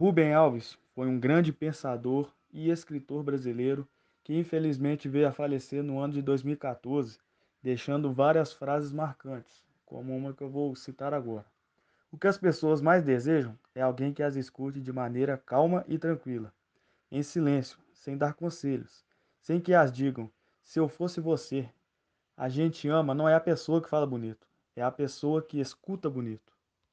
Rubem Alves foi um grande pensador e escritor brasileiro que infelizmente veio a falecer no ano de 2014, deixando várias frases marcantes, como uma que eu vou citar agora. O que as pessoas mais desejam é alguém que as escute de maneira calma e tranquila, em silêncio, sem dar conselhos, sem que as digam: se eu fosse você. A gente ama não é a pessoa que fala bonito, é a pessoa que escuta bonito.